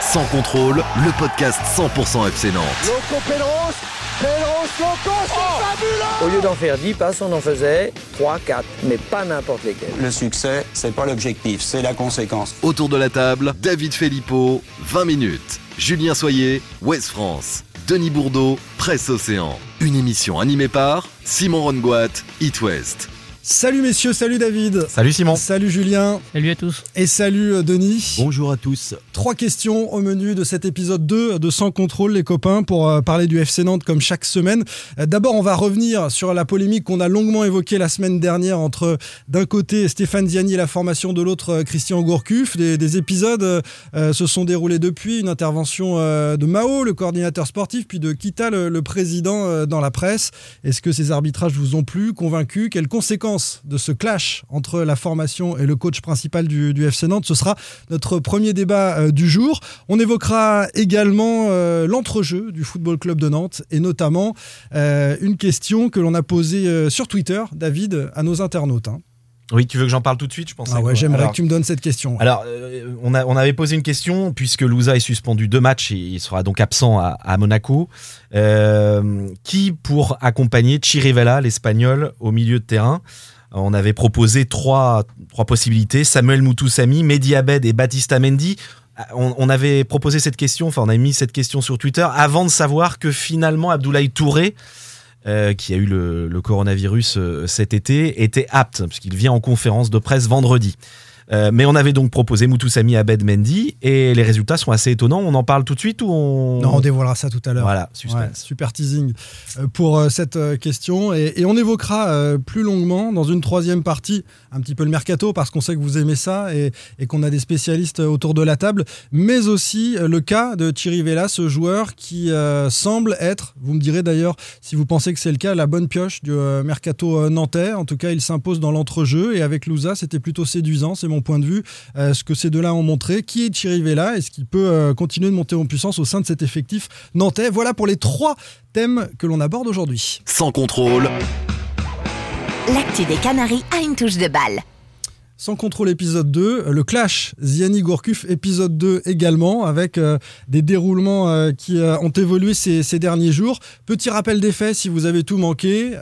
Sans contrôle, le podcast 100% FC Nantes. Loco Pedros, Pedros, Loco, c'est fabuleux Au lieu d'en faire 10 passes, on en faisait 3, 4, mais pas n'importe lesquels. Le succès, c'est pas l'objectif, c'est la conséquence. Autour de la table, David Filippo, 20 minutes. Julien Soyer, Ouest France. Denis Bourdeau, Presse Océan. Une émission animée par Simon Rongoat, It West. Salut messieurs, salut David. Salut Simon. Salut Julien. Salut à tous. Et salut euh, Denis. Bonjour à tous. Trois questions au menu de cet épisode 2 de Sans contrôle les copains pour euh, parler du FC Nantes comme chaque semaine. Euh, D'abord on va revenir sur la polémique qu'on a longuement évoquée la semaine dernière entre d'un côté Stéphane Ziani et la formation de l'autre Christian Gourcuff. Des, des épisodes se sont déroulés depuis, une intervention de Mao, le coordinateur sportif, puis de Kita, le, le président dans la presse. Est-ce que ces arbitrages vous ont plu, convaincu Quelles conséquences de ce clash entre la formation et le coach principal du, FC Nantes. Ce sera notre premier débat euh, du jour. On évoquera également euh, l'entrejeu du Football Club de Nantes et notamment euh, une question que l'on a posée sur Twitter, David, à nos internautes. hein. Oui, tu veux que j'en parle tout de suite Je pense. Ah ouais, j'aimerais que tu me donnes cette question. Alors, euh, on, a, on avait posé une question, puisque Louza est suspendu deux matchs et il sera donc absent à, à Monaco. Euh, qui pour accompagner Chirivella, l'Espagnol, au milieu de terrain? On avait proposé trois, trois possibilités Samuel Moutoussamy, Mehdi Abed et Baptista Mendy. On, on avait proposé cette question, enfin, on avait mis cette question sur Twitter avant de savoir que finalement Abdoulaye Touré. Euh, qui a eu le, le coronavirus euh, cet été, était apte, puisqu'il vient en conférence de presse vendredi. Euh, mais on avait donc proposé Moutoussamy Abed Mendy et les résultats sont assez étonnants. On en parle tout de suite ou on. Non, on dévoilera ça tout à l'heure. Voilà. Ouais, super teasing euh, pour euh, cette question. Et, et on évoquera plus longuement dans une troisième partie un petit peu le mercato parce qu'on sait que vous aimez ça et, et qu'on a des spécialistes autour de la table, mais aussi le cas de Thierry Vella, ce joueur qui euh, semble être, vous me direz d'ailleurs si vous pensez que c'est le cas, la bonne pioche du mercato nantais. En tout cas, il s'impose dans l'entrejeu et avec Louza, c'était plutôt séduisant, c'est mon point de vue. Euh, ce que ces deux-là ont montré. Qui est Thierry Vella? Est-ce qu'il peut euh, continuer de monter en puissance au sein de cet effectif nantais? Voilà pour les trois thèmes que l'on aborde aujourd'hui. Sans contrôle, L'actu des Canaries a une touche de balle. Sans contrôle épisode 2, le clash Ziani Gourcuff épisode 2 également, avec euh, des déroulements euh, qui euh, ont évolué ces, ces derniers jours. Petit rappel des faits si vous avez tout manqué.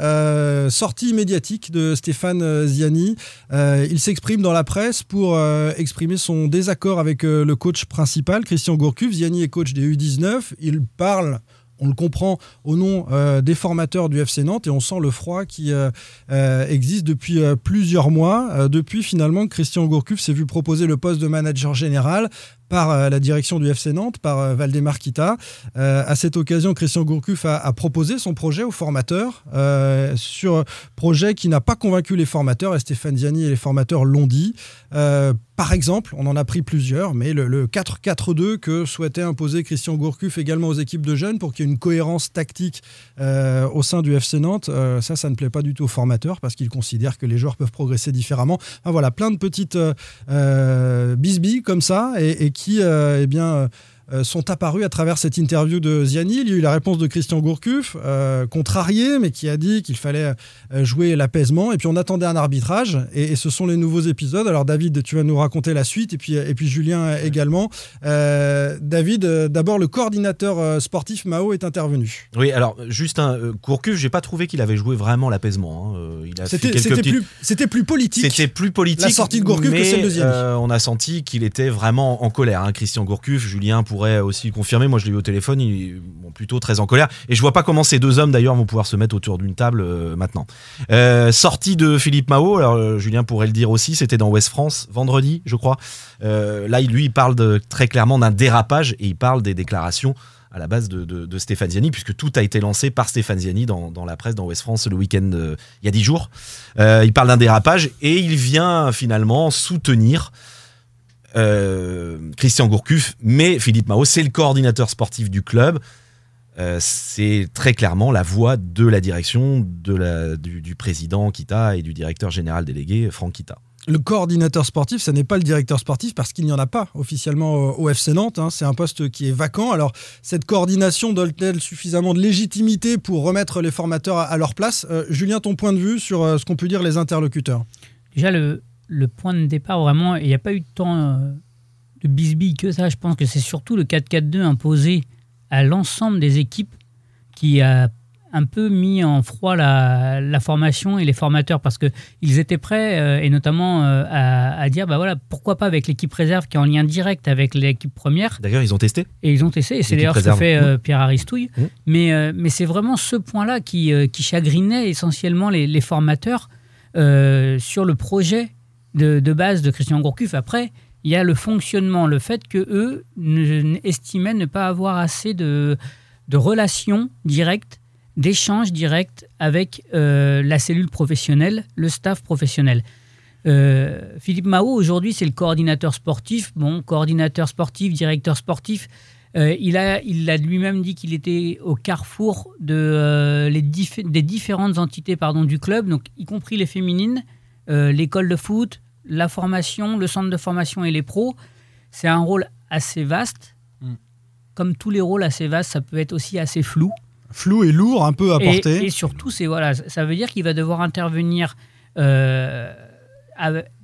Sortie médiatique de Stéphane Ziani. Il s'exprime dans la presse pour exprimer son désaccord avec le coach principal, Christian Gourcuff. Ziani est coach des U19. Il parle on le comprend au nom euh, des formateurs du FC Nantes et on sent le froid qui euh, euh, existe depuis plusieurs mois, depuis finalement que Christian Gourcuff s'est vu proposer le poste de manager général par euh, la direction du FC Nantes, par euh, Valdemar Kita. Euh, à cette occasion, Christian Gourcuff a, proposé son projet aux formateurs, sur projet qui n'a pas convaincu les formateurs, et Stéphane Ziani et les formateurs l'ont dit. Par exemple, on en a pris plusieurs, mais le, le 4-4-2 que souhaitait imposer Christian Gourcuff également aux équipes de jeunes pour qu'il y ait une cohérence tactique au sein du FC Nantes, ça, ça ne plaît pas du tout aux formateurs parce qu'ils considèrent que les joueurs peuvent progresser différemment. Voilà, plein de petites euh, bisbilles comme ça et, et qui, euh, eh bien, euh, sont apparus à travers cette interview de Ziani. Il y a eu la réponse de Christian Gourcuff, euh, contrarié, mais qui a dit qu'il fallait euh, jouer l'apaisement. Et puis on attendait un arbitrage, et, et ce sont les nouveaux épisodes. Alors David, tu vas nous raconter la suite, et puis, et puis Julien également. Euh, David, euh, d'abord le coordinateur euh, sportif Mao est intervenu. Oui, alors juste un euh, Gourcuff, j'ai pas trouvé qu'il avait joué vraiment l'apaisement. hein. Euh, C'était petites- plus, politique. C'était plus politique. La sortie de Gourcuff que mais, celle de Ziani. euh, on a senti qu'il était vraiment en colère. hein. Christian Gourcuff, Julien pourrait aussi le confirmer. Moi, je l'ai eu au téléphone, il est plutôt très en colère. Et je vois pas comment ces deux hommes, d'ailleurs, vont pouvoir se mettre autour d'une table euh, maintenant. Euh, sortie de Philippe Mao, alors euh, Julien pourrait le dire aussi, c'était dans Ouest France, vendredi, je crois. Là, lui, il parle de- très clairement d'un dérapage et il parle des déclarations à la base de, de, Stéphane Ziani, puisque tout a été lancé par Stéphane Ziani dans, dans la presse, dans Ouest France, le week-end, il y a dix jours. Il parle d'un dérapage et il vient finalement soutenir euh, Christian Gourcuff, mais Philippe Mao, c'est le coordinateur sportif du club. Euh, c'est très clairement la voix de la direction de la, du, du président Kita et du directeur général délégué Franck Kita. Le coordinateur sportif, ce n'est pas le directeur sportif parce qu'il n'y en a pas officiellement au FC Nantes. hein. C'est un poste qui est vacant. Alors, cette coordination donne-t-elle suffisamment de légitimité pour remettre les formateurs à, à leur place? Euh, Julien, ton point de vue sur euh, ce qu'on peut dire les interlocuteurs? Déjà, le, le point de départ, vraiment, il n'y a pas eu de temps euh, de bisbille que ça. Je pense que c'est surtout le 4-4-2 imposé à l'ensemble des équipes qui a un peu mis en froid la, la formation et les formateurs parce qu'ils étaient prêts, euh, et notamment euh, à, à dire bah voilà, pourquoi pas avec l'équipe réserve qui est en lien direct avec l'équipe première. D'ailleurs, ils ont testé. Et ils ont testé, et c'est d'ailleurs ce que fait euh, Pierre Aristouille. Mmh. Mais, mais c'est vraiment ce point-là qui, qui chagrinait essentiellement les, les formateurs sur le projet de, base de Christian Gourcuff. Après, il y a le fonctionnement, le fait que eux estimaient ne pas avoir assez de, de relations directes, d'échanges directs avec euh, la cellule professionnelle, le staff professionnel. Euh, Philippe Mao, aujourd'hui, c'est le coordinateur sportif. Bon, coordinateur sportif, directeur sportif. Euh, il a, il lui-même dit qu'il était au carrefour de, les des différentes entités pardon, du club, donc y compris les féminines, l'école de foot, la formation, le centre de formation et les pros. C'est un rôle assez vaste. Mm. Comme tous les rôles assez vastes, ça peut être aussi assez flou. Flou et lourd, un peu à porter. Et, surtout, c'est voilà, ça veut dire qu'il va devoir intervenir euh,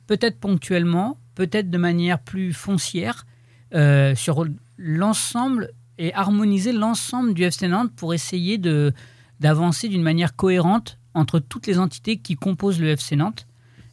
peut-être ponctuellement, peut-être de manière plus foncière euh, sur l'ensemble et harmoniser l'ensemble du FC Nantes pour essayer de d'avancer d'une manière cohérente entre toutes les entités qui composent le FC Nantes.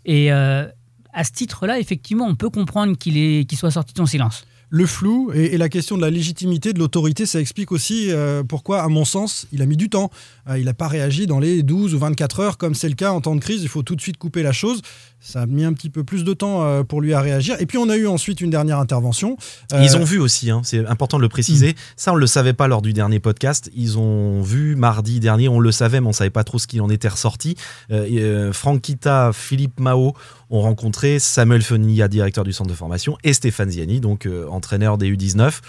Et euh, à ce titre-là, effectivement, on peut comprendre qu'il soit sorti de son silence. Le flou et, et la question de la légitimité de l'autorité, ça explique aussi euh, pourquoi, à mon sens, il a mis du temps. Euh, il n'a pas réagi dans les 12 ou 24 heures, comme c'est le cas en temps de crise. Il faut tout de suite couper la chose. Ça a mis un petit peu plus de temps euh, pour lui à réagir. Et puis, on a eu ensuite une dernière intervention. Euh, Ils ont vu aussi, hein, c'est important de le préciser. Ça, on ne le savait pas lors du dernier podcast. Ils ont vu mardi dernier, on le savait, mais on ne savait pas trop ce qu'il en était ressorti. Euh, et, euh, Franck Kita, Philippe Mao ont rencontré Samuel Fenilla, directeur du centre de formation, et Stéphane Ziani, donc euh, entraîneur des U19.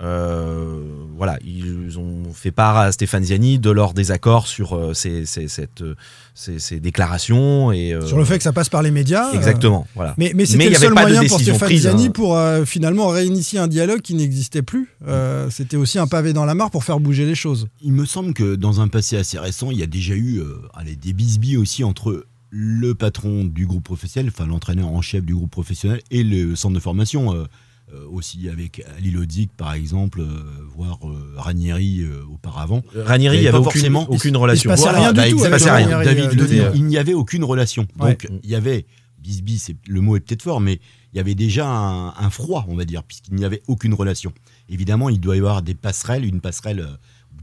Euh, voilà, ils ont fait part à Stéphane Ziani de leur désaccord sur euh, ces, ces- cette, euh, ces- ces déclarations et euh, Sur le fait que ça passe par les médias. euh, exactement. Voilà. Mais, mais c'était le seul moyen pour Stéphane prise, Ziani hein. pour euh, finalement réinitier un dialogue qui n'existait plus. Euh, c'était aussi un pavé dans la mare pour faire bouger les choses. Il me semble que dans un passé assez récent, il y a déjà eu euh, allez, des bisbilles aussi entre le patron du groupe professionnel, enfin l'entraîneur en chef du groupe professionnel et le centre de formation. Euh, aussi avec Ali Lodzik par exemple, euh, voire euh, Ranieri auparavant. Ranieri, il n'y avait avait pas aucune, forcément- aucune relation. Il se passait rien du tout il avec passait rien. Ranieri, David le dit, Denis. il n'y avait aucune relation. Ouais. Donc il y avait bisbille, c'est le mot est peut-être fort, mais il y avait déjà un, un froid, on va dire, puisqu'il n'y avait aucune relation. Évidemment, il doit y avoir des passerelles, une passerelle,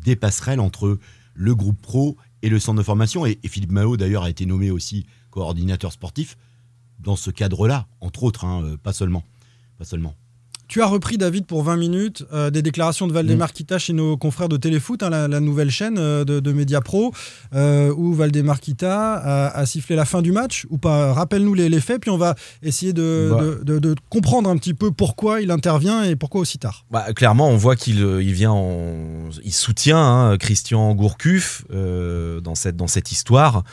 des passerelles entre le groupe pro et le centre de formation. Et, et Philippe Mao d'ailleurs a été nommé aussi coordinateur sportif dans ce cadre-là, entre autres, hein, pas seulement, pas seulement. Tu as repris, David, pour 20 minutes, euh, des déclarations de Mm. Valdemar Kita chez nos confrères de Téléfoot, hein, la, la nouvelle chaîne euh, de, de Média Pro, euh, où Valdemar Kita a, a sifflé la fin du match, ou pas? Rappelle-nous les, les faits, puis on va essayer de, Bah. de- comprendre un petit peu pourquoi il intervient et pourquoi aussi tard. Bah, clairement, on voit qu'il il vient, en- il soutient hein, Christian Gourcuff dans cette dans cette histoire.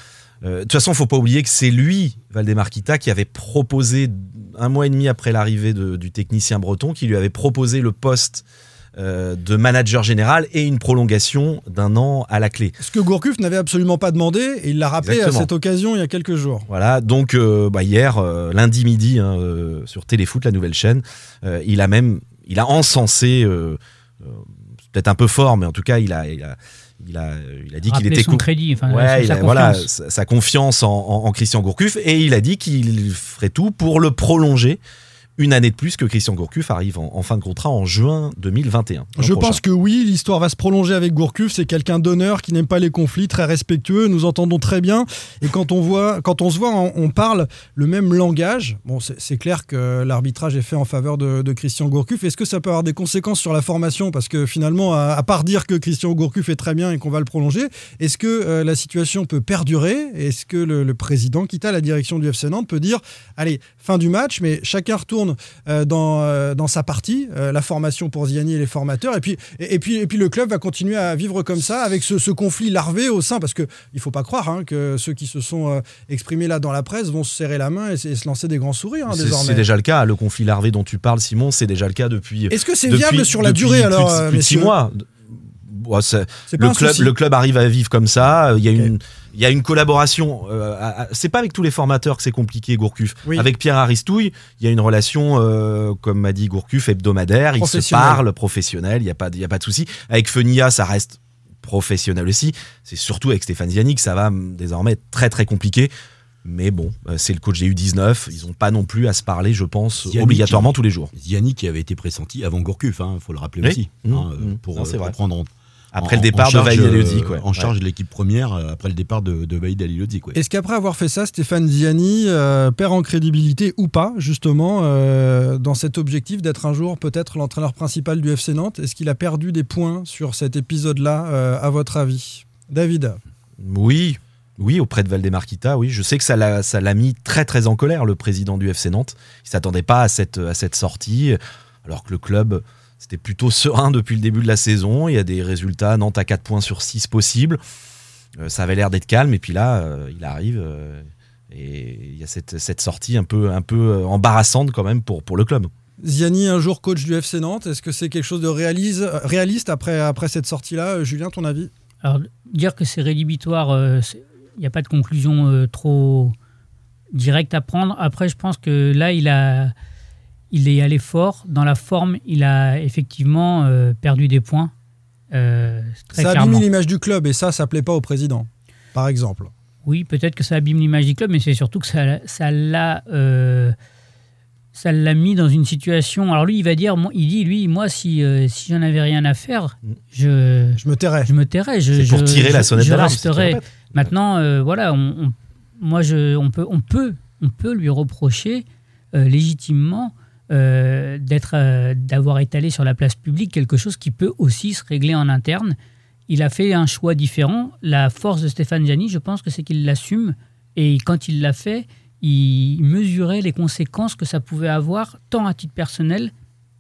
De toute façon, faut pas oublier que c'est lui, Valdemar Kita, qui avait proposé un mois et demi après l'arrivée du technicien breton, qui lui avait proposé le poste euh, de manager général et une prolongation d'un an à la clé. Ce que Gourcuff n'avait absolument pas demandé, et il l'a rappelé Exactement. à cette occasion il y a quelques jours. Voilà, donc euh, bah, hier, euh, lundi midi, hein, euh, sur Téléfoot, la nouvelle chaîne, il a même, il a encensé, peut-être un peu fort, mais en tout cas, il a, il a, il a, il a dit qu'il était son crédit, enfin, Ouais, sa a- confiance. voilà, sa, sa confiance en, en- en Christian Gourcuff, et il a dit qu'il ferait tout pour le prolonger une année de plus que Christian Gourcuff arrive en, en fin de contrat en juin 2021. l'an Je prochain. pense que oui, l'histoire va se prolonger avec Gourcuff. C'est quelqu'un d'honneur qui n'aime pas les conflits, très respectueux. Nous entendons très bien. Et quand on voit, quand on se voit, on, on parle le même langage. Bon, c'est c'est clair que l'arbitrage est fait en faveur de, de Christian Gourcuff. Est-ce que ça peut avoir des conséquences sur la formation? Parce que finalement, à, à part dire que Christian Gourcuff est très bien et qu'on va le prolonger, est-ce que euh, la situation peut perdurer? Est-ce que le, le président, quitte à la direction du FC Nantes, peut dire allez, fin du match, mais chacun retourne euh, dans, euh, dans sa partie, euh, la formation pour Ziani et les formateurs, et puis, et, et puis, et puis le club va continuer à vivre comme ça, avec ce, ce conflit larvé au sein, parce qu'il ne faut pas croire hein, que ceux qui se sont exprimés là dans la presse vont se serrer la main et, se- et se lancer des grands sourires hein, C'est- désormais. C'est déjà le cas. Le conflit larvé dont tu parles, Simon, c'est déjà le cas depuis. Est-ce que c'est viable sur la durée alors, plus de six mois? Le club, le club arrive à vivre comme ça. Il y a une, il y a une collaboration. euh, c'est pas avec tous les formateurs que c'est compliqué, Gourcuff. Oui. Avec Pierre Aristouille, il y a une relation, euh, comme m'a dit Gourcuff, hebdomadaire. Ils se parlent, professionnel. Il y a pas, y a pas de souci. Avec Fenia, ça reste professionnel aussi. C'est surtout avec Stéphane Ziani que ça va désormais être très très compliqué. Mais bon, euh, c'est le coach des U19. Ils n'ont pas non plus à se parler, je pense, obligatoirement qui- tous les jours. Ziani qui avait été pressenti avant Gourcuff, il faut le rappeler Oui. aussi. Mmh, hein, mmh. pour, Non, euh, pour prendre en- Après en- le départ de Vaïd euh, Aliodzik, ouais. En charge Ouais. de l'équipe première euh, après le départ de, de Vaïd ouais. Est-ce qu'après avoir fait ça, Stéphane Ziani euh, perd en crédibilité ou pas, justement, euh, dans cet objectif d'être un jour peut-être l'entraîneur principal du FC Nantes? Est-ce qu'il a perdu des points sur cet épisode-là, euh, à votre avis? David Oui, oui, auprès de Valdemarquita, oui. Je sais que ça l'a, mis très très en colère, le président du FC Nantes. Il s'attendait pas à cette, à cette sortie, alors que le club, c'était plutôt serein depuis le début de la saison. Il y a des résultats, Nantes à 4 points sur 6 possibles. Euh, ça avait l'air d'être calme, et puis là, euh, il arrive, euh, et il y a cette, cette sortie un peu, un peu embarrassante quand même pour, pour le club. Ziani, un jour coach du FC Nantes, est-ce que c'est quelque chose de réalise- réaliste après, après cette sortie-là Julien, ton avis? Alors, dire que c'est rédhibitoire, euh, il n'y a pas de conclusion euh, trop directe à prendre. Après, je pense que là, il, a, il est allé fort. Dans la forme, il a effectivement euh, perdu des points. euh, très Ça clairement. abîme l'image du club, et ça, ça plaît pas au président, par exemple. Oui, peut-être que ça abîme l'image du club, mais c'est surtout que ça, ça l'a, euh, ça l'a mis dans une situation. Alors lui, il va dire, moi- il dit, lui, moi, si, euh, si j'en avais rien à faire, je, Je me tairais. je me tairais. Je, C'est pour je- tirer la je- sonnette je d'alarme. Maintenant, euh, voilà, on, on- moi, je, on peut, on peut, on peut lui reprocher euh, légitimement euh, euh, d'avoir étalé sur la place publique quelque chose qui peut aussi se régler en interne. Il a fait un choix différent. La force de Stéphane Gianni, je pense que c'est qu'il l'assume. Et quand il l'a fait, il mesurait les conséquences que ça pouvait avoir, tant à titre personnel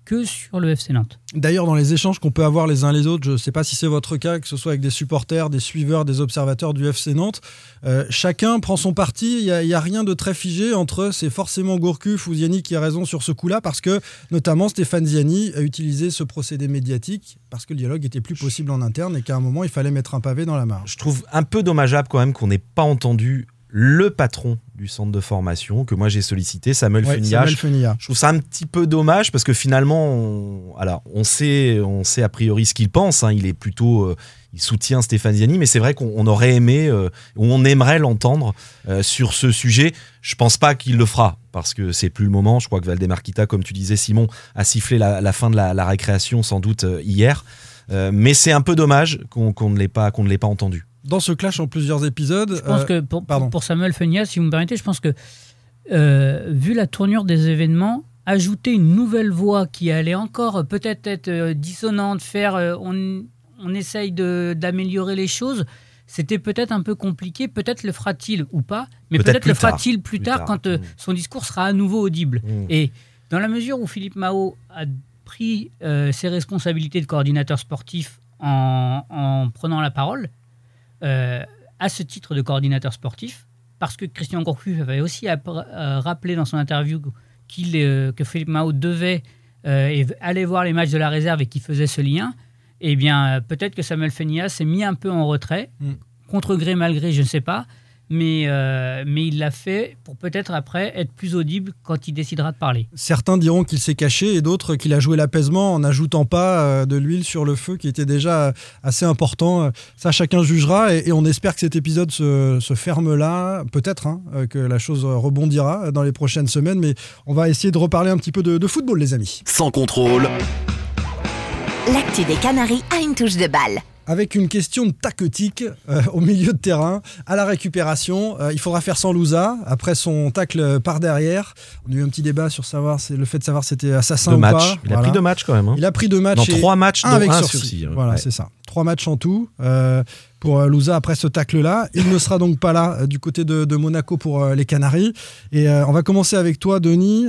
que sur le FC Nantes. D'ailleurs, dans les échanges qu'on peut avoir les uns les autres, je ne sais pas si c'est votre cas, que ce soit avec des supporters, des suiveurs, des observateurs du FC Nantes, euh, chacun prend son parti. Il n'y a, rien de très figé entre c'est forcément Gourcuff ou Ziani qui a raison sur ce coup-là, parce que notamment Stéphane Ziani a utilisé ce procédé médiatique parce que le dialogue était plus possible en interne et qu'à un moment il fallait mettre un pavé dans la marge. Je trouve un peu dommageable quand même qu'on n'ait pas entendu le patron du centre de formation que moi j'ai sollicité, Samuel Ouais. Samuel Fenia. Je trouve ça un petit peu dommage parce que finalement, on, alors, on, sait, on sait a priori ce qu'il pense. hein. il est plutôt. euh, il soutient Stéphane Ziani, mais c'est vrai qu'on on aurait aimé, euh, ou on aimerait l'entendre euh, sur ce sujet. Je pense pas qu'il le fera parce que c'est plus le moment. Je crois que Valdemarquita, comme tu disais, Simon, a sifflé la, la fin de la, la récréation sans doute hier. Mais c'est un peu dommage qu'on qu'on ne l'ait pas, qu'on ne l'ait pas entendu. Dans ce clash en plusieurs épisodes, Je pense euh, que pour, pardon. pour Samuel Fenia, si vous me permettez, je pense que euh, vu la tournure des événements, ajouter une nouvelle voix qui allait encore peut-être être euh, dissonante, faire, euh, on, on essaye de- d'améliorer les choses. C'était peut-être un peu compliqué, peut-être le fera-t-il ou pas, mais Peut-être le fera-t-il plus, Plus tard, tard. quand euh, Mm. son discours sera à nouveau audible. Mm. Et dans la mesure où Philippe Mao a pris euh, ses responsabilités de coordinateur sportif en, en prenant la parole, euh, à ce titre de coordinateur sportif, parce que Christian Gourcuff avait aussi euh, rappelé dans son interview qu'il, euh, que Philippe Mao devait aller voir les matchs de la réserve et qu'il faisait ce lien, eh bien, peut-être que Samuel Fenia s'est mis un peu en retrait, Mm. contre gré, malgré, je ne sais pas, mais, euh, mais il l'a fait pour peut-être après être plus audible quand il décidera de parler. Certains diront qu'il s'est caché et d'autres qu'il a joué l'apaisement en n'ajoutant pas euh, de l'huile sur le feu qui était déjà assez important. Ça, chacun jugera et, et on espère que cet épisode se, se ferme là. Peut-être hein, euh, que la chose rebondira dans les prochaines semaines, mais on va essayer de reparler un petit peu de, de football, les amis. Sans contrôle. L'actu des Canaries a une touche de balle. Avec une question de tactique euh, au milieu de terrain, à la récupération. Euh, il faudra faire sans Louza après son tacle par derrière. On a eu un petit débat sur savoir, le fait de savoir si c'était assassin Deux ou matchs. pas. Il a pris deux matchs quand même. hein. Il a pris deux matchs. Dans et trois matchs, un avec un sursis. ouais. Voilà, Ouais. c'est ça. Trois matchs en tout euh, pour euh, Louza après ce tacle-là. Il ne sera donc pas là euh, du côté de, de Monaco pour euh, les Canaries. Et on va commencer avec toi, Denis.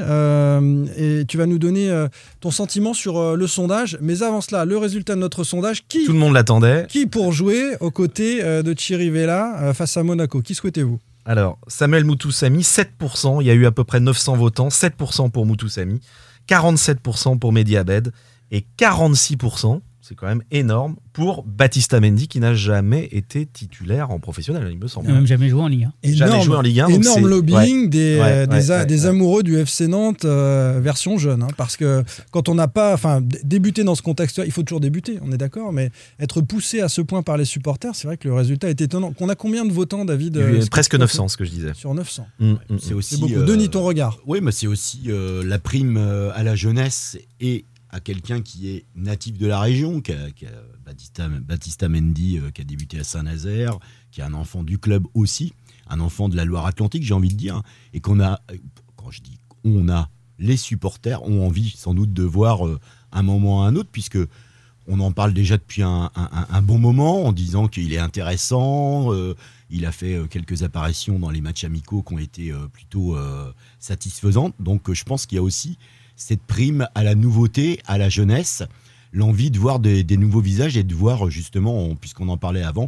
et tu vas nous donner ton sentiment sur le sondage. Mais avant cela, le résultat de notre sondage. Qui Tout le monde l'attendait. qui pour jouer aux côtés de Chirivella face à Monaco? Qui souhaitez-vous? Alors, Samuel Moutoussamy, 7%. Il y a eu à peu près 900 votants. 7% pour Moutoussamy, 47% pour Mehdi Abed et 46%, c'est quand même énorme, pour Baptista Mendy qui n'a jamais été titulaire en professionnel, il me Il semble. n'a même jamais joué en Ligue 1. Jamais joué en Ligue 1, donc énorme lobbying ouais. des, Ouais, euh, des, ouais, a- ouais, des ouais. amoureux du FC Nantes euh, version jeune. hein, parce que quand on n'a pas, enfin, débuter dans ce contexte, il faut toujours débuter, on est d'accord, mais être poussé à ce point par les supporters, c'est vrai que le résultat est étonnant. Qu'on a combien de votants, David Il euh, presque tu peux 900, ce que je disais. Sur 900. Mm, mm, C'est mm. aussi. Beaucoup. euh, Denis, ton regard. Oui, mais c'est aussi euh, la prime euh, à la jeunesse et quelqu'un qui est natif de la région, qui a, qui a Baptista, Baptista Mendy, euh, qui a débuté à Saint-Nazaire, qui est un enfant du club aussi, un enfant de la Loire-Atlantique, j'ai envie de dire, et qu'on a, quand je dis on a, les supporters ont envie sans doute de voir euh, un moment à un autre, puisque on en parle déjà depuis un, bon moment en disant qu'il est intéressant. euh, il a fait quelques apparitions dans les matchs amicaux qui ont été plutôt satisfaisantes. Donc je pense qu'il y a aussi cette prime à la nouveauté, à la jeunesse, l'envie de voir des, nouveaux visages et de voir justement, on- puisqu'on en parlait avant,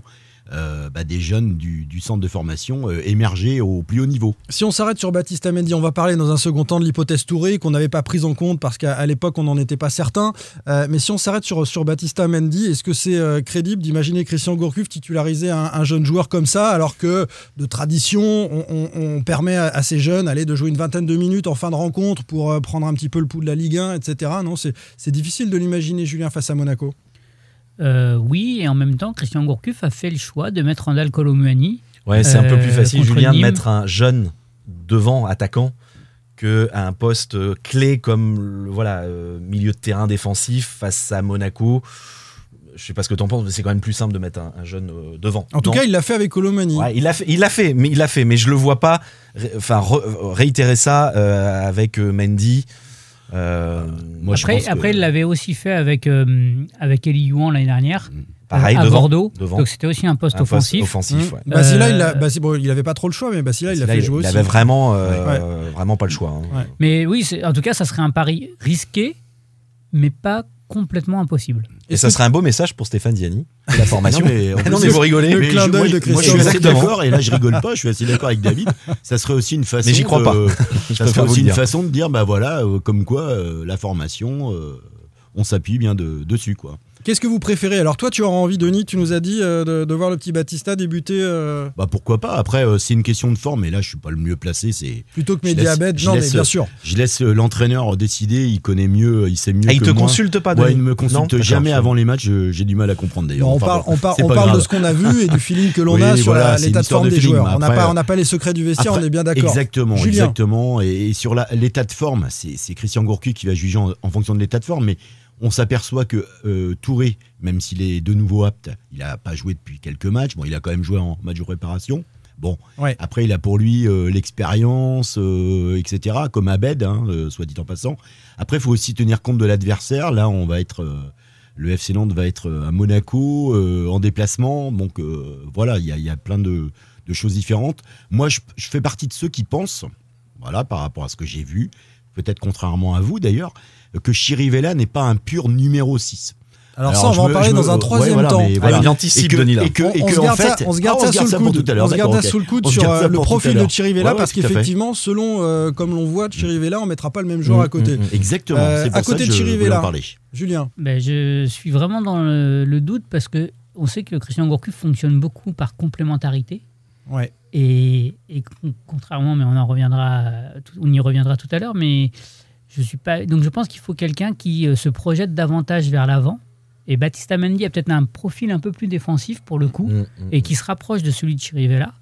euh, bah, des jeunes du, centre de formation euh, émerger au plus haut niveau. Si on s'arrête sur Baptiste Mendy, on va parler dans un second temps de l'hypothèse Touré qu'on n'avait pas prise en compte parce qu'à l'époque on n'en était pas certain. Euh, mais si on s'arrête sur, sur Baptista Mendy, est-ce que c'est euh, crédible d'imaginer Christian Gourcuff titulariser un, un jeune joueur comme ça alors que de tradition on, permet à, ces jeunes allez, de jouer une vingtaine de minutes en fin de rencontre pour prendre un petit peu le pouls de la Ligue 1, etc. Non, c'est difficile de l'imaginer Julien face à Monaco. Euh, oui, et en même temps, Christian Gourcuff a fait le choix de mettre Randall Colomouani. Ouais, c'est un peu plus Euh, facile, Julien, de mettre un jeune devant attaquant que à un poste euh, clé comme voilà milieu de terrain défensif face à Monaco. Je sais pas ce que tu en penses, mais c'est quand même plus simple de mettre un, un jeune euh, devant. En tout Non cas, il l'a fait avec Colomani. Ouais, il l'a fait, il l'a fait, mais il l'a fait, mais je le vois pas, enfin re- réitérer ça euh, avec euh, Mendy. Euh, Moi, je après, que- il l'avait aussi fait avec, euh, avec Eli Youan l'année dernière, pareil à devant, Bordeaux. devant. Donc c'était aussi un poste Un poste offensif. Mmh. ouais. Basila, il, a- Euh, bon, il avait pas trop le choix, mais Basila, il l'a fait il, jouer il aussi. avait vraiment, euh, vraiment pas le choix. hein. Ouais. Mais oui, en tout cas, ça serait un pari risqué, mais pas complètement impossible. Et ça serait un beau message pour Stéphane Diani, la formation. Non, mais non, mais vous rigolez. Le Mais clin je- d'œil moi, de Moi, je suis assez Exactement. d'accord, et là, je rigole pas, je suis assez d'accord avec David. Ça serait aussi une façon. Mais j'y crois de- pas. Ça serait aussi une dire. façon de dire, bah voilà, euh, comme quoi euh, la formation, euh, on s'appuie bien de- dessus, quoi. Qu'est-ce que vous préférez? Alors toi, tu auras envie, Denis, tu nous as dit euh, de, de voir le petit Batista débuter euh, Bah pourquoi pas? Après, euh, c'est une question de forme, et là, je suis pas le mieux placé. C'est, plutôt que Mediabed. je Non, mais laisse- bien sûr. je laisse l'entraîneur décider. Il connaît mieux, il sait mieux Ah, il que te moi. consulte pas, Ouais, Denis il ne me consulte jamais avant les matchs. J'ai du mal à comprendre d'ailleurs. On Enfin, parle, on par- on parle de ce qu'on a vu et du feeling que l'on Oui, a sur l'état de forme de des feeling, joueurs. mais On n'a pas, on n'a pas les secrets du vestiaire, Après, on est bien d'accord. Exactement, Julien. exactement. Et, sur l'état de forme, c'est Christian Gourcu qui va juger en, en fonction de l'état de forme, mais on s'aperçoit que euh, Touré, même s'il est de nouveau apte, il n'a pas joué depuis quelques matchs. Bon, il a quand même joué en match de préparation. Bon, Ouais. après, il a pour lui euh, l'expérience, euh, etc., comme Abed, hein, soit dit en passant. Après, il faut aussi tenir compte de l'adversaire. Là, on va être. le FC Nantes va être à Monaco, en déplacement. Donc, voilà, il y a, il y a plein de, de choses différentes. Moi, je, je fais partie de ceux qui pensent, voilà, par rapport à ce que j'ai vu, peut-être contrairement à vous d'ailleurs, que Chirivella n'est pas un pur numéro 6. Alors, Alors, ça, on je va en me- parler dans me- un ouais, troisième voilà, temps. Ah, voilà. il anticipe, Et que- Denis, là. et que- On, et on que, se en ça, fait- on se Ah, garde ça sous le coude. tout à On se garde ça sous le coude On sur euh, le profil de. Chirivella Ouais, parce ouais, qu'effectivement, selon euh, comme l'on voit Chirivella, on mettra pas le même joueur Mm, à côté. mm, mm. Exactement, Euh, c'est pour à côté ça de que je voulais Chirivella. en parler. Julien. Ben, je suis vraiment dans le, le doute parce que on sait que Christian Gourcuff fonctionne beaucoup par complémentarité. Ouais. Et, et con- contrairement, mais on en reviendra, on y reviendra tout à l'heure, mais je suis pas. Donc je pense qu'il faut quelqu'un qui euh, se projette davantage vers l'avant. Et Baptista Mendy a peut-être un profil un peu plus défensif pour le coup Mm, mm, et qui se rapproche de celui de Chirivella.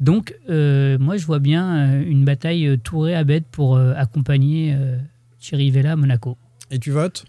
Donc, euh, moi, je vois bien euh, une bataille euh, Touré-Abed pour euh, accompagner euh, Chirivella à Monaco. Et tu votes?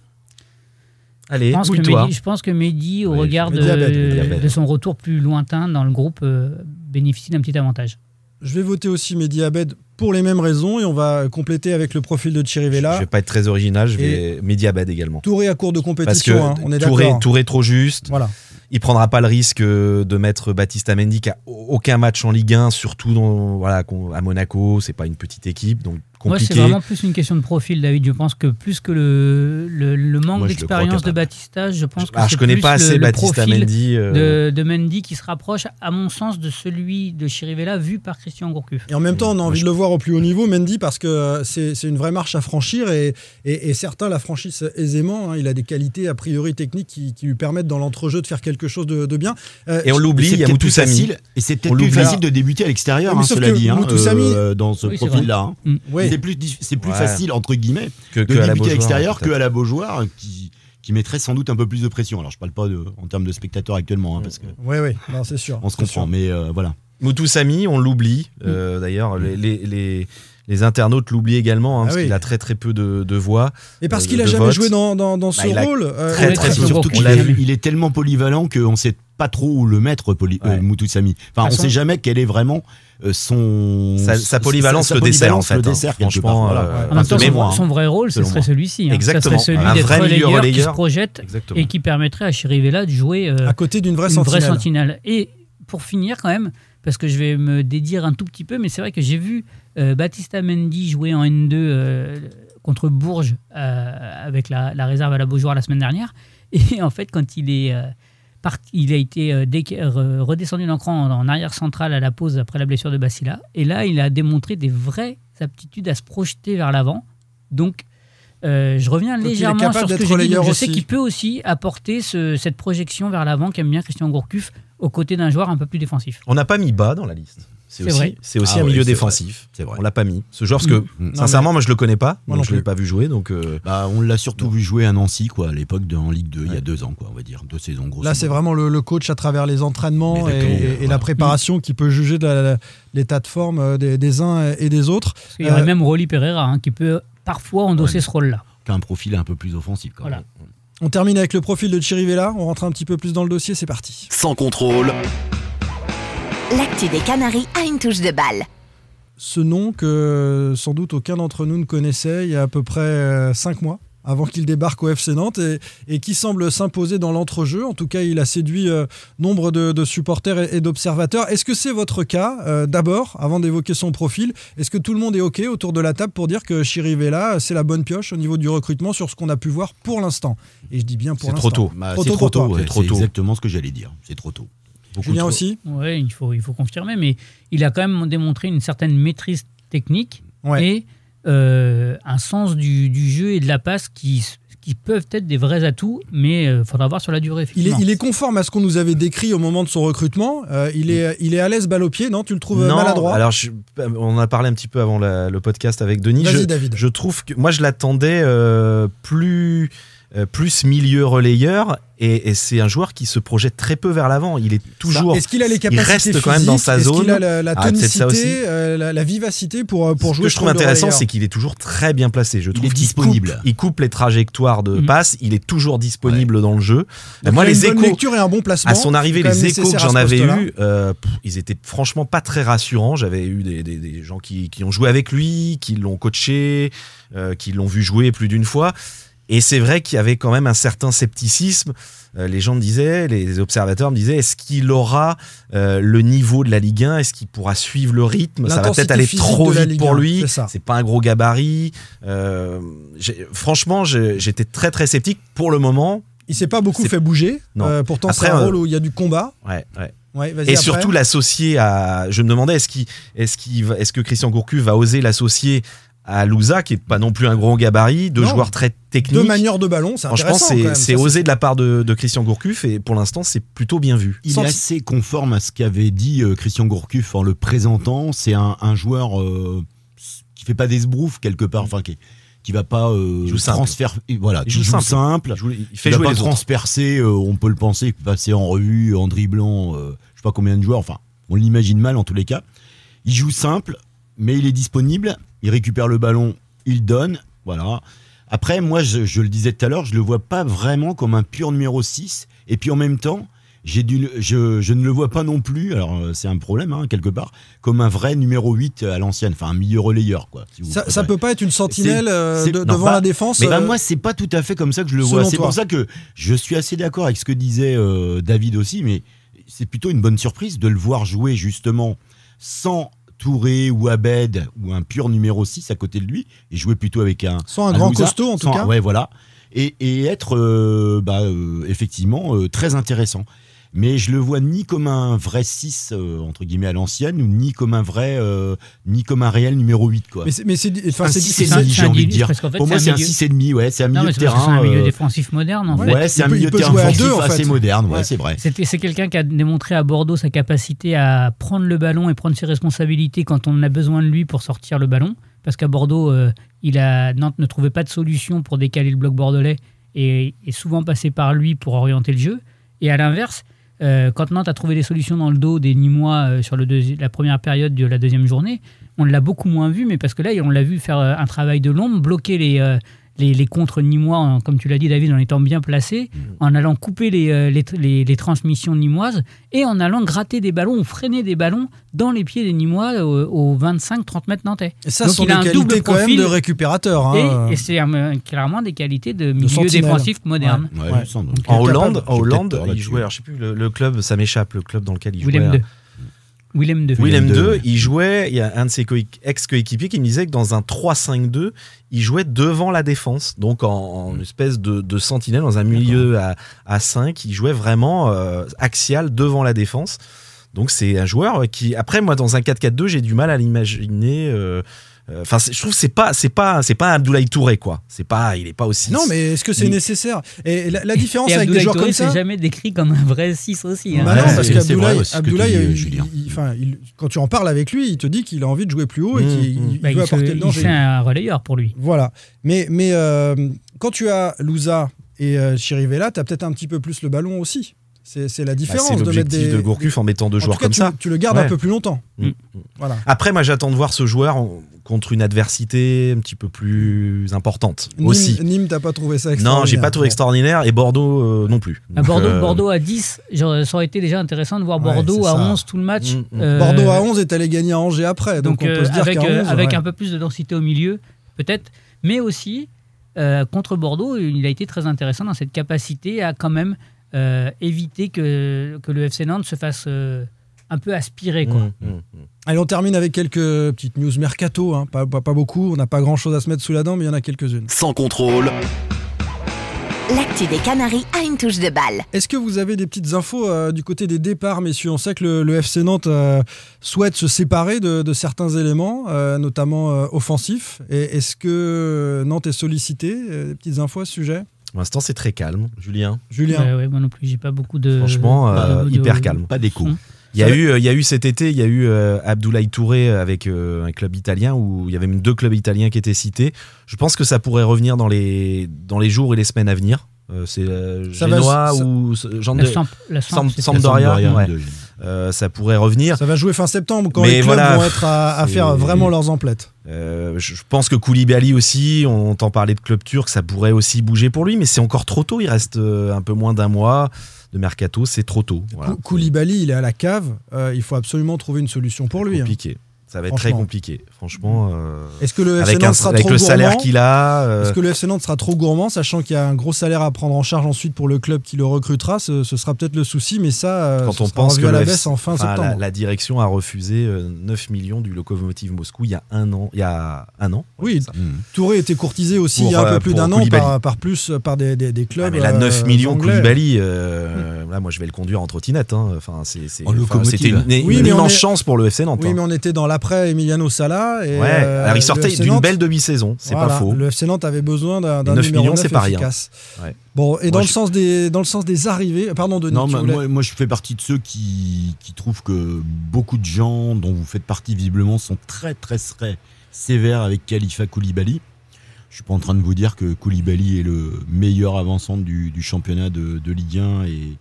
Allez, Je pense, que. Mehdi, je pense que Mehdi, au regard de, Mehdi Abed, Mehdi Abed. de son retour plus lointain dans le groupe, euh, bénéficie d'un petit avantage. Je vais voter aussi Mehdi Abed pour les mêmes raisons et on va compléter avec le profil de Je Chirivella. vais pas être très original, je vais Mediabed également. Touré à court de Parce compétition, que hein, on est Touré, d'accord. Touré trop juste. Voilà. Il prendra pas le risque de mettre Baptista Mendy qui a aucun match en Ligue 1, surtout dans, voilà, à Monaco. C'est pas une petite équipe, donc Moi, c'est vraiment plus une question de profil, David. Je pense que plus que le, le, le manque d'expérience de. Batista, je pense que Alors, c'est je connais plus pas le- assez le Baptista profil Mendy. euh, de, de Mendy qui se rapproche, à mon sens, de celui de Chirivella vu par Christian Gourcuff. Et en même temps, on a envie je- de le voir au plus haut niveau, Mendy, parce que euh, c'est c'est une vraie marche à franchir et, et- et certains la franchissent aisément. hein. Il a des qualités a priori techniques qui, qui lui permettent dans l'entrejeu de faire quelque chose de, de bien. Euh, Et on l'oublie, il y a facile, et c'est peut-être plus l'oublie. facile de débuter à l'extérieur, hein, cela que dit, hein, euh, dans ce Oui, profil-là. hein. Mm. ouais. C'est plus, dif- c'est plus Ouais. facile, entre guillemets, que, de que à la débuter à Beaujoire, l'extérieur peut-être. que à la Beaujoire, qui, qui mettrait sans doute un peu plus de pression. Alors, je parle pas de, en termes de spectateurs actuellement, hein, parce qu'on Oui, oui, non, c'est sûr. se c'est comprend, sûr. mais euh, voilà. Moutoussamy, on l'oublie. euh, D'ailleurs, les, les, les- les internautes l'oublient également, hein, Ah parce oui. qu'il a très très peu de, de voix. Et parce euh, qu'il a jamais vote. joué dans, dans, dans ce Bah, a rôle. euh, très, Ouais, très très. Surtout qu'il il est tellement polyvalent qu'on ne sait pas trop où le mettre, Poly, euh, Ouais. Moutoussamy. Enfin, on façon- sait jamais quel est vraiment euh, son. Sa- sa polyvalence le dessert, en fait, Le hein. dessert, quelque Franchement, part. Voilà. euh, En même temps, de son, mémoire, son vrai rôle, ce serait celui-ci. hein. Exactement. Ce serait celui d'être vrai milieu relayeur qui se relayeur. projette Exactement. et qui permettrait à Chirivella de jouer euh, à côté d'une vraie sentinelle. Et pour finir, quand même, parce que je vais me dédire un tout petit peu, mais c'est vrai que j'ai vu euh, Baptista Mendy jouer en N2 euh, contre Bourges euh, avec la, la réserve à la Beaujoire la semaine dernière. Et en fait, quand il est. euh, parti- il a été redescendu d'un cran en, en arrière central à la pause après la blessure de Bacilla. Et là, il a démontré des vraies aptitudes à se projeter vers l'avant. Donc, euh, je reviens légèrement sur ce que j'ai dit. Je sais qu'il peut aussi apporter ce- cette projection vers l'avant qu'aime bien Christian Gourcuff aux côtés d'un joueur un peu plus défensif. On n'a pas mis bas dans la liste. C'est aussi, vrai. c'est aussi Ah un ouais, milieu défensif. C'est vrai. On l'a pas mis. Ce joueur, parce que Mm. sincèrement, moi je le connais pas. Moi donc je l'ai pas vu jouer. Donc euh, Bah, on l'a surtout vu jouer à Nancy, quoi, à l'époque de, en Ligue 2, il y a deux ans, quoi, on va dire, deux saisons grosso Là, c'est vraiment le, le coach à travers les entraînements et, la préparation qui peut juger de l'état de forme euh, des, des uns et des autres. Parce qu'il y aurait Euh, même Rolly Pereira hein, qui peut parfois endosser Ouais. ce rôle-là. Qui a un profil un peu plus offensif, quand Voilà. même. On termine avec le profil de Chirivella. On rentre un petit peu plus dans le dossier. C'est parti. Sans contrôle, L'actu des Canaries a une touche de balle. Ce nom que sans doute aucun d'entre nous ne connaissait il y a à peu près 5 mois avant qu'il débarque au FC Nantes et, et qui semble s'imposer dans l'entrejeu. En tout cas, il a séduit euh, nombre de, de supporters et, et d'observateurs. Est-ce que c'est votre cas euh, D'abord, avant d'évoquer son profil, est-ce que tout le monde est OK autour de la table pour dire que Chirivella, c'est la bonne pioche au niveau du recrutement sur ce qu'on a pu voir pour l'instant? Et je dis bien pour C'est l'instant. trop tôt. Bah, c'est trop tôt, ouais, C'est trop c'est tôt. exactement ce que j'allais dire. C'est trop tôt. Beaucoup Julien trop. aussi? Oui, il faut, il faut confirmer, mais il a quand même démontré une certaine maîtrise technique Ouais. et euh, un sens du, du jeu et de la passe qui, qui peuvent être des vrais atouts, mais il faudra voir sur la durée. Il est, il est conforme à ce qu'on nous avait décrit au moment de son recrutement. Euh, il, est, il est à l'aise balle au pied, non? Tu le trouves non, maladroit? alors je- on en a parlé un petit peu avant la- le podcast avec Denis. Vas-y, Je, David. je trouve que moi je l'attendais euh, plus euh, plus milieu relayeur et, et c'est un joueur qui se projette très peu vers l'avant. Il est toujours. Est-ce qu'il a les capacités reste quand même dans sa zone a la, la Ah, tonicité, euh, la, la vivacité pour, euh, pour Ce jouer que je trouve intéressant, c'est qu'il est toujours très bien placé. Je trouve est qu'il disponible. coupe- il coupe les trajectoires de Mhm. passe. Il est toujours disponible dans le jeu. Donc, moi, il a les une bonne échos. lecture et un bon placement. À son arrivée, les échos que j'en ce avais euh, pff, ils étaient franchement pas très rassurants. J'avais eu des, des- des gens qui, qui ont joué avec lui, qui l'ont coaché, euh, qui l'ont vu jouer plus d'une fois. Et c'est vrai qu'il y avait quand même un certain scepticisme. Euh, les gens me disaient, les observateurs me disaient, est-ce qu'il aura euh, le niveau de la Ligue 1 Est-ce qu'il pourra suivre le rythme? Ça va peut-être aller trop vite pour 1, lui. c'est pas un gros gabarit. Euh, franchement, j'étais très très sceptique. Pour le moment, Il s'est pas beaucoup fait bouger. Non. Pourtant, c'est un rôle où il y a du combat. ouais, ouais. Ouais, Et après. surtout l'associer à. Je me demandais est-ce qu'il, est-ce qu'il, va- est-ce que Christian Gourcuff va oser l'associer à Louza, qui est pas non plus un gros gabarit, deux Non. joueurs très techniques. Deux manières de ballon, c'est Franchement, c'est osé de la part de, de Christian Gourcuff et pour l'instant, c'est plutôt bien vu. Il est assez conforme à ce qu'avait dit euh, Christian Gourcuff en le présentant. C'est un, un joueur euh, qui fait pas des sbroufs quelque part, enfin qui, qui va pas euh, Il joue. Voilà, Il joue joue simple. simple. Il, joue- il Il fait va jouer pas les transpercer, euh, on peut le penser, passer en revue, en dribblant, euh, je sais pas combien de joueurs, enfin, on l'imagine mal en tous les cas. Il joue simple, mais il est disponible, il récupère le ballon, il donne, voilà. Après, moi, je, je le disais tout à l'heure, je le vois pas vraiment comme un pur numéro 6, et puis en même temps, j'ai dû, je, je ne le vois pas non plus, alors euh, c'est un problème, hein, quelque part, comme un vrai numéro 8 à l'ancienne, enfin un milieu relayeur, quoi. si Ça, ça préférez. peut pas être une sentinelle euh, c'est- de- non, devant bah, la défense. Mais bah, euh, moi, c'est pas tout à fait comme ça que je le vois. C'est pour ça que je suis assez d'accord avec ce que disait euh, David aussi, mais c'est plutôt une bonne surprise de le voir jouer justement sans Touré ou Abed ou un pur numéro 6 à côté de lui et jouer plutôt avec un. Sans un grand costaud, en tout sans- cas. Ouais, voilà. Et, et être euh, bah, euh, effectivement euh, très intéressant. Mais je le vois ni comme un vrai 6 euh, entre guillemets à l'ancienne, ou ni comme un vrai, euh, ni comme un réel numéro 8 quoi. Mais c'est, enfin, c'est, 6 c'est- et c'est un- demi, c'est j'ai envie de dire. fait, Pour moi, c'est un un milieu- 6 et demi, ouais, c'est un milieu de c'est terrain. un milieu euh, défensif moderne en Ouais. fait. Ouais, c'est un peut- milieu il de terrain deux, en assez fait. moderne, ouais, Ouais. c'est vrai. C'était- C'est quelqu'un qui a démontré à Bordeaux sa capacité à prendre le ballon et prendre ses responsabilités quand on a besoin de lui pour sortir le ballon. Parce qu'à Bordeaux, euh, il a, Nantes ne trouvait pas de solution pour décaler le bloc bordelais et est souvent passé par lui pour orienter le jeu. Et à l'inverse, euh, quand Nantes a trouvé des solutions dans le dos des Nîmois euh, sur le la première période de la deuxième journée, on l'a beaucoup moins vu, mais parce que là, on l'a vu faire euh, un travail de l'ombre, bloquer les, les, les contre Nîmois, en- comme tu l'as dit David, en étant bien placé, en allant couper les, euh, les, les- les transmissions nîmoises et en allant gratter des ballons ou freiner des ballons dans les pieds des Nîmois euh, aux 25-30 mètres nantais. Et ça, Donc, ce sont il a des un double qualités quand même profil. de récupérateur. hein. Et, et c'est euh, clairement des qualités de milieu défensif moderne. Ouais, Ouais. En Hollande, en Hollande, il jouait, alors je sais plus le, le club, ça m'échappe, le club dans lequel il jouait. Willem II. Willem il jouait, il y a un de ses coé- ex-coéquipiers qui me disait que dans un 3-5-2, il jouait devant la défense, donc en, en espèce de, de sentinelle, dans un milieu à, à 5, il jouait vraiment euh, axial devant la défense. Donc c'est un joueur qui, après moi dans un 4-4-2, j'ai du mal à l'imaginer. euh, Enfin, c'est- je trouve que c'est pas, c'est pas, c'est pas Abdoulaye Touré quoi. C'est pas, il est pas aussi. Non, mais est-ce que c'est nécessaire? Et la, la différence Et avec des Abdoulaye joueurs Touré, comme ça. c'est jamais décrit comme un vrai 6 aussi. hein. Bah non, parce c'est- c'est qu'Abdoulaye, Abdoulaye, enfin, quand tu en parles avec lui, il te dit qu'il a envie de jouer plus haut et Mmh, qu'il mmh. il Bah, veut il, se- apporter le il danger. fait un relayeur pour lui. Voilà. Mais, mais euh, quand tu as Louza et euh, Chirivella, tu as peut-être un petit peu plus le ballon aussi. C'est c'est la Bah, différence c'est de mettre l'objectif des. de Gourcuff en mettant deux en joueurs tout cas, comme tu, ça. Tu le gardes un peu plus longtemps. Mm. Voilà. Après, moi, j'attends de voir ce joueur contre une adversité un petit peu plus importante Nîmes, aussi. Nîmes, t'as pas trouvé ça Non, extraordinaire. j'ai pas trouvé extraordinaire et Bordeaux euh, non plus. À Donc, Bordeaux, euh, Bordeaux à 10, genre, ça aurait été déjà intéressant de voir Bordeaux à ça. 11 tout le match. Mm, mm. Euh, Bordeaux à 11 est allé gagner à Angers après. Donc, Donc, on peut euh, se dire avec, qu'à 11, avec ouais. un peu plus de densité au milieu, peut-être, mais aussi euh, contre Bordeaux, il a été très intéressant dans cette capacité à quand même euh, éviter que, que le FC Nantes se fasse euh, un peu aspirer. Quoi. Mm, mm, mm. Allez, on termine avec quelques petites news mercato. hein. Pas, pas, pas beaucoup, on n'a pas grand chose à se mettre sous la dent, mais il y en a quelques-unes. Sans contrôle, L'actu des Canaries a une touche de balle. Est-ce que vous avez des petites infos euh, du côté des départs, messieurs? On sait que le, le FC Nantes euh, souhaite se séparer de, de certains éléments, euh, notamment euh, offensifs. Et est-ce que Nantes est sollicité? Des petites infos à ce sujet? Pour l'instant, c'est très calme, Julien. Julien Ouais, ouais, moi non plus, j'ai pas beaucoup de. Franchement, euh, de- de- hyper calme. Pas d'écho. Il y, a eu, euh, il y a eu cet été, il y a eu euh, Abdoulaye Touré avec euh, un club italien où il y avait même deux clubs italiens qui étaient cités. Je pense que ça pourrait revenir dans les, dans les jours et les semaines à venir. Euh, c'est euh, Ça va- Genoa ou de- Sampdoria, Euh, ça pourrait revenir. Ça va jouer fin septembre quand Mais les clubs voilà, vont être à, faire vraiment leurs emplettes. Euh, je pense que Koulibaly aussi, on entend parler de club turc, ça pourrait aussi bouger pour lui, mais c'est encore trop tôt. Il reste un peu moins d'un mois de mercato, c'est trop tôt. Voilà. Koulibaly, il est à la cave. euh, il faut absolument trouver une solution pour lui. hein. Ça va être très compliqué, franchement. euh, Est-ce que le FC avec un- Nantes sera avec trop le salaire gourmand qu'il a. euh, Est-ce que le FC Nantes sera trop gourmand, sachant qu'il y a un gros salaire à prendre en charge ensuite pour le club qui le recrutera Ce, ce sera peut-être le souci, mais ça, euh, quand on sera pense que à la baisse FC en fin enfin, la, septembre. la direction a refusé euh, 9 millions du Lokomotiv Moscou il y a un an. Il y a un an. Oui. Hum. Touré était courtisé aussi Pour, il y a un peu plus d'un an par, par plus par des, des, des clubs. Ah, mais là, 9 euh, millions. Koulibaly, euh, là, moi, je vais le conduire en trottinette. hein. Enfin, locomotive. c'était une, une Oui, mais on immense est- chance pour le FC Nantes. Oui, hein. mais on était dans après Emiliano Sala. Et, Ouais, euh, alors il sortait d'une belle demi-saison, c'est Voilà, pas faux. Le FC Nantes avait besoin d'un d'un 9 numéro millions, 9 c'est pas rien. Ouais. Bon, et Moi, dans, le je- sens des, dans le sens des arrivées, pardon Denis, Non, tu moi, voulais- moi, moi, je fais partie de ceux qui, qui trouvent que beaucoup de gens, dont vous faites partie visiblement, sont très très très sévères avec Khalifa Koulibaly. Je suis pas en train de vous dire que Koulibaly est le meilleur avançant du, du championnat de, de Ligue 1 et,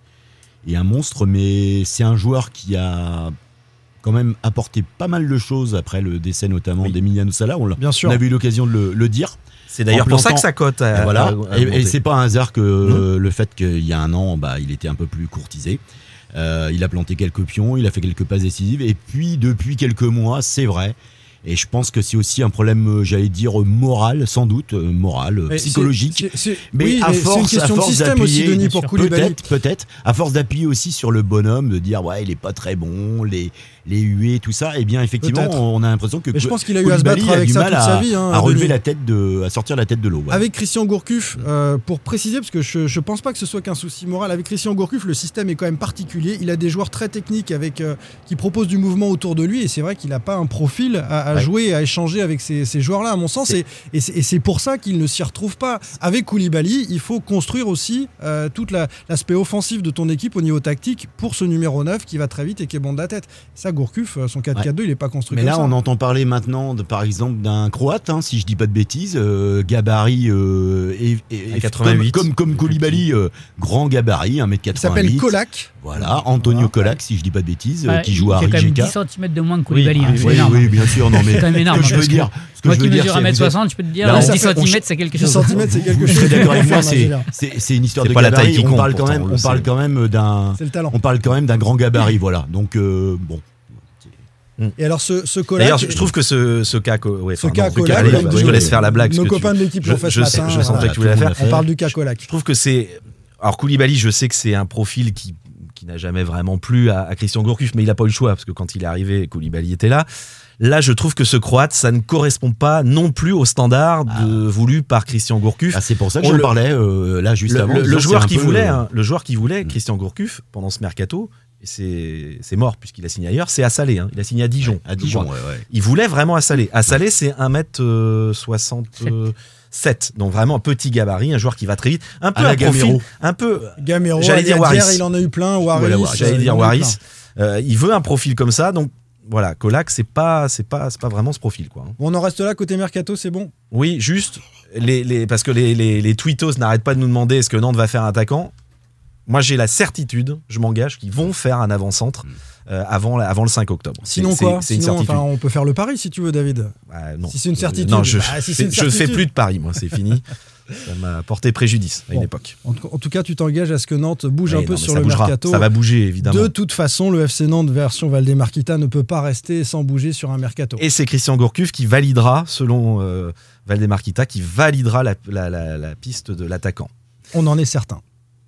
et un monstre, mais c'est un joueur qui a quand même apporté pas mal de choses après le décès notamment Oui. d'Emiliano Sala. On, l'a- Bien sûr. on avait eu l'occasion de le, le dire. C'est d'ailleurs pour ça que sa cote a, Et voilà. a- a Et, c'est pas un hasard que euh, le fait qu'il y a un an, bah, il était un peu plus courtisé. Euh, il a planté quelques pions, il a fait quelques passes décisives. Et puis, depuis quelques mois, c'est vrai. Et je pense que c'est aussi un problème, euh, j'allais dire, moral, sans doute, euh, moral, euh, Mais psychologique. Mais oui, à mais force, à force d'appuyer. Peut-être, peut-être. À force d'appuyer aussi sur le bonhomme, de dire, ouais, il est pas très bon, les, les huées, tout ça, eh bien, effectivement, on a l'impression que Mais je pense qu'il a eu à se battre avec du ça mal toute à, sa vie, hein, à relever la tête de, à sortir la tête de l'eau. Avec Christian Gourcuff, euh, pour préciser, parce que je, je pense pas que ce soit qu'un souci moral, avec Christian Gourcuff, le système est quand même particulier. Il a des joueurs très techniques avec, euh, qui proposent du mouvement autour de lui, et c'est vrai qu'il n'a pas un profil à, à Ouais. jouer, à échanger avec ces, ces joueurs-là, à mon sens. C'est- Et, et c'est- et c'est pour ça qu'il ne s'y retrouve pas. Avec Koulibaly, il faut construire aussi euh, tout l'aspect offensif de ton équipe au niveau tactique pour ce numéro 9 qui va très vite et qui est bon de la tête. Ça, Gourcuff, euh, son 4-4-2, il n'est pas construit Mais comme là, ça. on entend parler maintenant, de, par exemple, d'un Croate, hein, si je dis pas de bêtises, euh, gabarit euh, et, et- À 88. comme, comme, comme Koulibaly, euh, grand gabarit, 1m88. Il s'appelle Kolak. Voilà, Antonio Voilà. Kolak, si je dis pas de bêtises, qui joue à il fait quand même Rijeka. 10 cm de moins que Koulibaly. Oui, hein, oui, oui, bien sûr, non, mais C'est quand même énorme, ce que je parce veux dire, ce que Moi je qui veux mesure c'est- vous êtes- 1m60, je peux te dire, Là, on 10 s'appelle- cm, c'est quelque 10 chose. cm, c'est quelque serez d'accord avec moi, c'est Julien. c'est- c'est une histoire C'est de pas la taille qui on compte, parle quand pourtant, même, on le on parle quand même d'un, C'est le talent. on parle quand même d'un grand gabarit, voilà. Donc euh, bon, Et alors, ce, ce. D'ailleurs, je je trouve que ce, ce cas, co- ouais, Ce enfin, cas non, Kolak, allez, comme je te laisse faire la blague. Nos parce que copains tu- de l'équipe je, l'ont fait ce je sais- matin, je voilà. sentais que tu voulais la faire. On parle du cas Kolak. Je trouve que c'est. Alors Koulibaly, je sais que c'est un profil qui, qui n'a jamais vraiment plu à, à Christian Gourcuff, mais il n'a pas eu le choix parce que quand il est arrivé, Koulibaly était là. Là, je trouve que ce Croate, ça ne correspond pas non plus au standard de, voulu par Christian Gourcuff. ah, c'est pour ça que On j'en le- parlais euh, là juste le, avant. le- joueur qui voulait, euh, hein, le joueur qui voulait, Mm. Christian Gourcuff, pendant ce mercato, c'est mort puisqu'il a signé ailleurs, c'est à Salé. hein. Il a signé à Dijon. à je Dijon, crois. ouais, ouais. Il voulait vraiment à Salé. À Salé, c'est 1m67. Donc vraiment un petit gabarit, un joueur qui va très vite. Un peu À la un profil, Gamero. un peu. Gamero, J'allais dire Waris. il en a eu plein. Waris, Voilà, euh, J'allais il dire Waris. Euh, il veut un profil comme ça, donc voilà, Colac, c'est pas, c'est pas, c'est pas vraiment ce profil, quoi. hein. on en reste là, côté Mercato, c'est bon? Oui, juste, les, les- parce que les, les, les tweetos n'arrêtent pas de nous demander est-ce que Nantes va faire un attaquant? Moi, j'ai la certitude, je m'engage, qu'ils vont faire un avant-centre euh, avant, la- avant le 5 octobre. Sinon C'est- quoi? C'est une Sinon, certitude. enfin, on peut faire le pari si tu veux, David. Ah, non. si c'est une certitude. Non, je, Bah, si c'est une je fais plus de paris, moi, c'est fini. Ça m'a porté préjudice à une Bon. époque. En, en tout cas, tu t'engages à ce que Nantes bouge un peu non, sur le bougera. Mercato. Ça va bouger, évidemment. De toute façon, le FC Nantes version Valdemarquita ne peut pas rester sans bouger sur un Mercato. Et c'est Christian Gourcuff qui validera, selon euh, Valdemarquita, qui validera la, la- la- la piste de l'attaquant. On en est certain.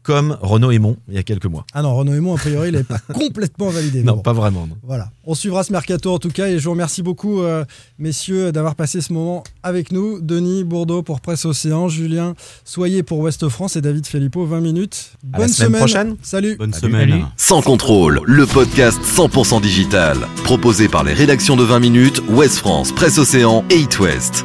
Comme Renaud Aymon, il y a quelques mois. Ah non, Renaud Aymon, a priori, il n'est pas complètement validé. Non, bon. pas vraiment. non. Voilà, on suivra ce mercato en tout cas et je vous remercie beaucoup euh, messieurs d'avoir passé ce moment avec nous. Denis Bourdeau pour Presse Océan, Julien Soyez pour Ouest France et David Filippo 20 minutes. À la Bonne semaine semaine. prochaine. Salut. Bonne Salut. semaine. Salut. Sans contrôle, le podcast 100% digital. Proposé par les rédactions de 20 minutes, Ouest France, Presse Océan et It West.